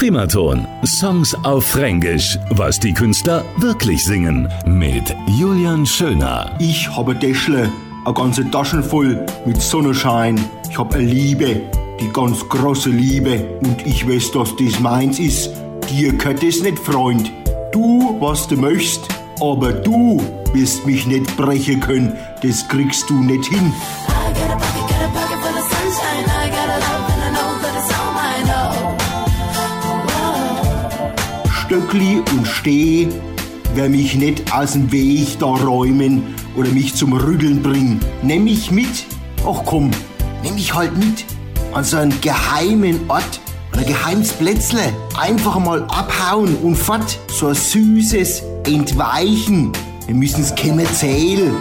Primaton. Songs auf Fränkisch. Was die Künstler wirklich singen. Mit Julian Schöner. Ich habe Däschle, eine ganze Taschen voll mit Sonnenschein. Ich habe eine Liebe, die ganz große Liebe. Und ich weiß, dass das meins ist. Dir gehört das nicht, Freund. Du, was du möchtest, aber du wirst mich nicht brechen können. Das kriegst du nicht hin. Stöckli und Steh, wer mich nicht aus dem Weg da räumen oder mich zum Rügeln bringen. Nimm mich mit. Ach komm, nimm mich halt mit an so einen geheimen Ort oder geheimes Plätzle. Einfach mal abhauen und fort. So ein süßes Entweichen. Wir müssen es kennen zählen.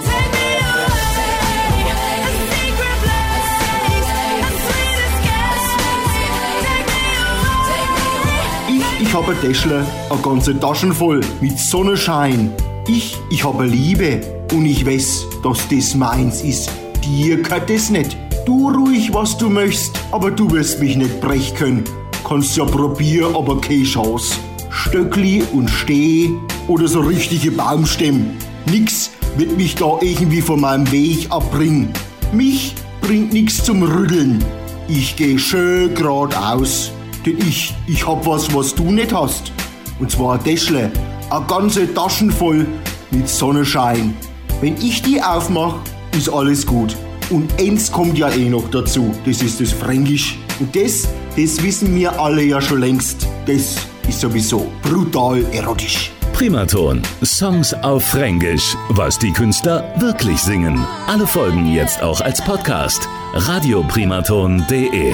Ich, habe ein Täschle, eine ganze Taschen voll mit Sonnenschein. Ich, ich habe Liebe und ich weiß, dass das meins ist. Dir gehört das nicht. Du ruhig, was du möchtest, aber du wirst mich nicht brechen können. Kannst ja probieren, aber keine Chance. Stöckli und Steh oder so richtige Baumstämme. Nix wird mich da irgendwie von meinem Weg abbringen. Mich bringt nix zum Rütteln. Ich geh schön geradeaus. Denn ich, ich hab was, was du nicht hast. Und zwar ein Täschle. Eine ganze Taschen voll mit Sonnenschein. Wenn ich die aufmach, ist alles gut. Und eins kommt ja eh noch dazu. Das ist das Fränkisch. Und das, das wissen wir alle ja schon längst. Das ist sowieso brutal erotisch. Primaton. Songs auf Fränkisch. Was die Künstler wirklich singen. Alle Folgen jetzt auch als Podcast. radioprimaton.de